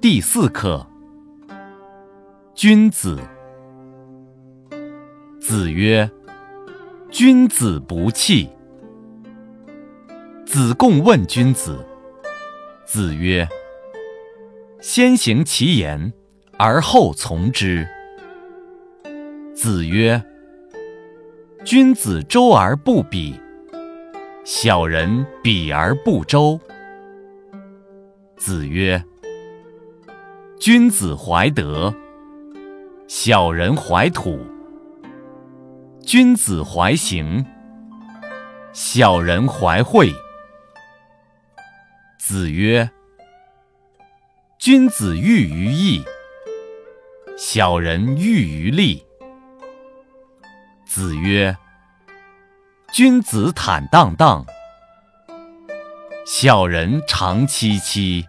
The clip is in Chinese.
第四课，君子。子曰：“君子不器。”子贡问君子。子曰：“先行其言，而后从之。”子曰：“君子周而不比，小人比而不周。”子曰。君子怀德，小人怀土；君子怀行，小人怀惠。子曰：“君子喻于义，小人喻于利。”子曰：“君子坦荡荡，小人长戚戚。”